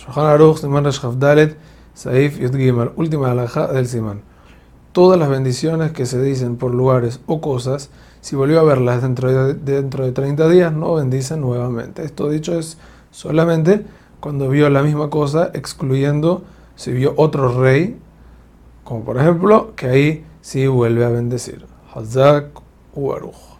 Shulchan Aruch, Siman Resh Dalet, Saif Yud última alhaja del Siman. Todas las bendiciones que se dicen por lugares o cosas, si volvió a verlas dentro de, dentro de 30 días, no bendicen nuevamente. Esto dicho es solamente cuando vio la misma cosa, excluyendo si vio otro rey, como por ejemplo, que ahí sí vuelve a bendecir. Hazak Uaruch.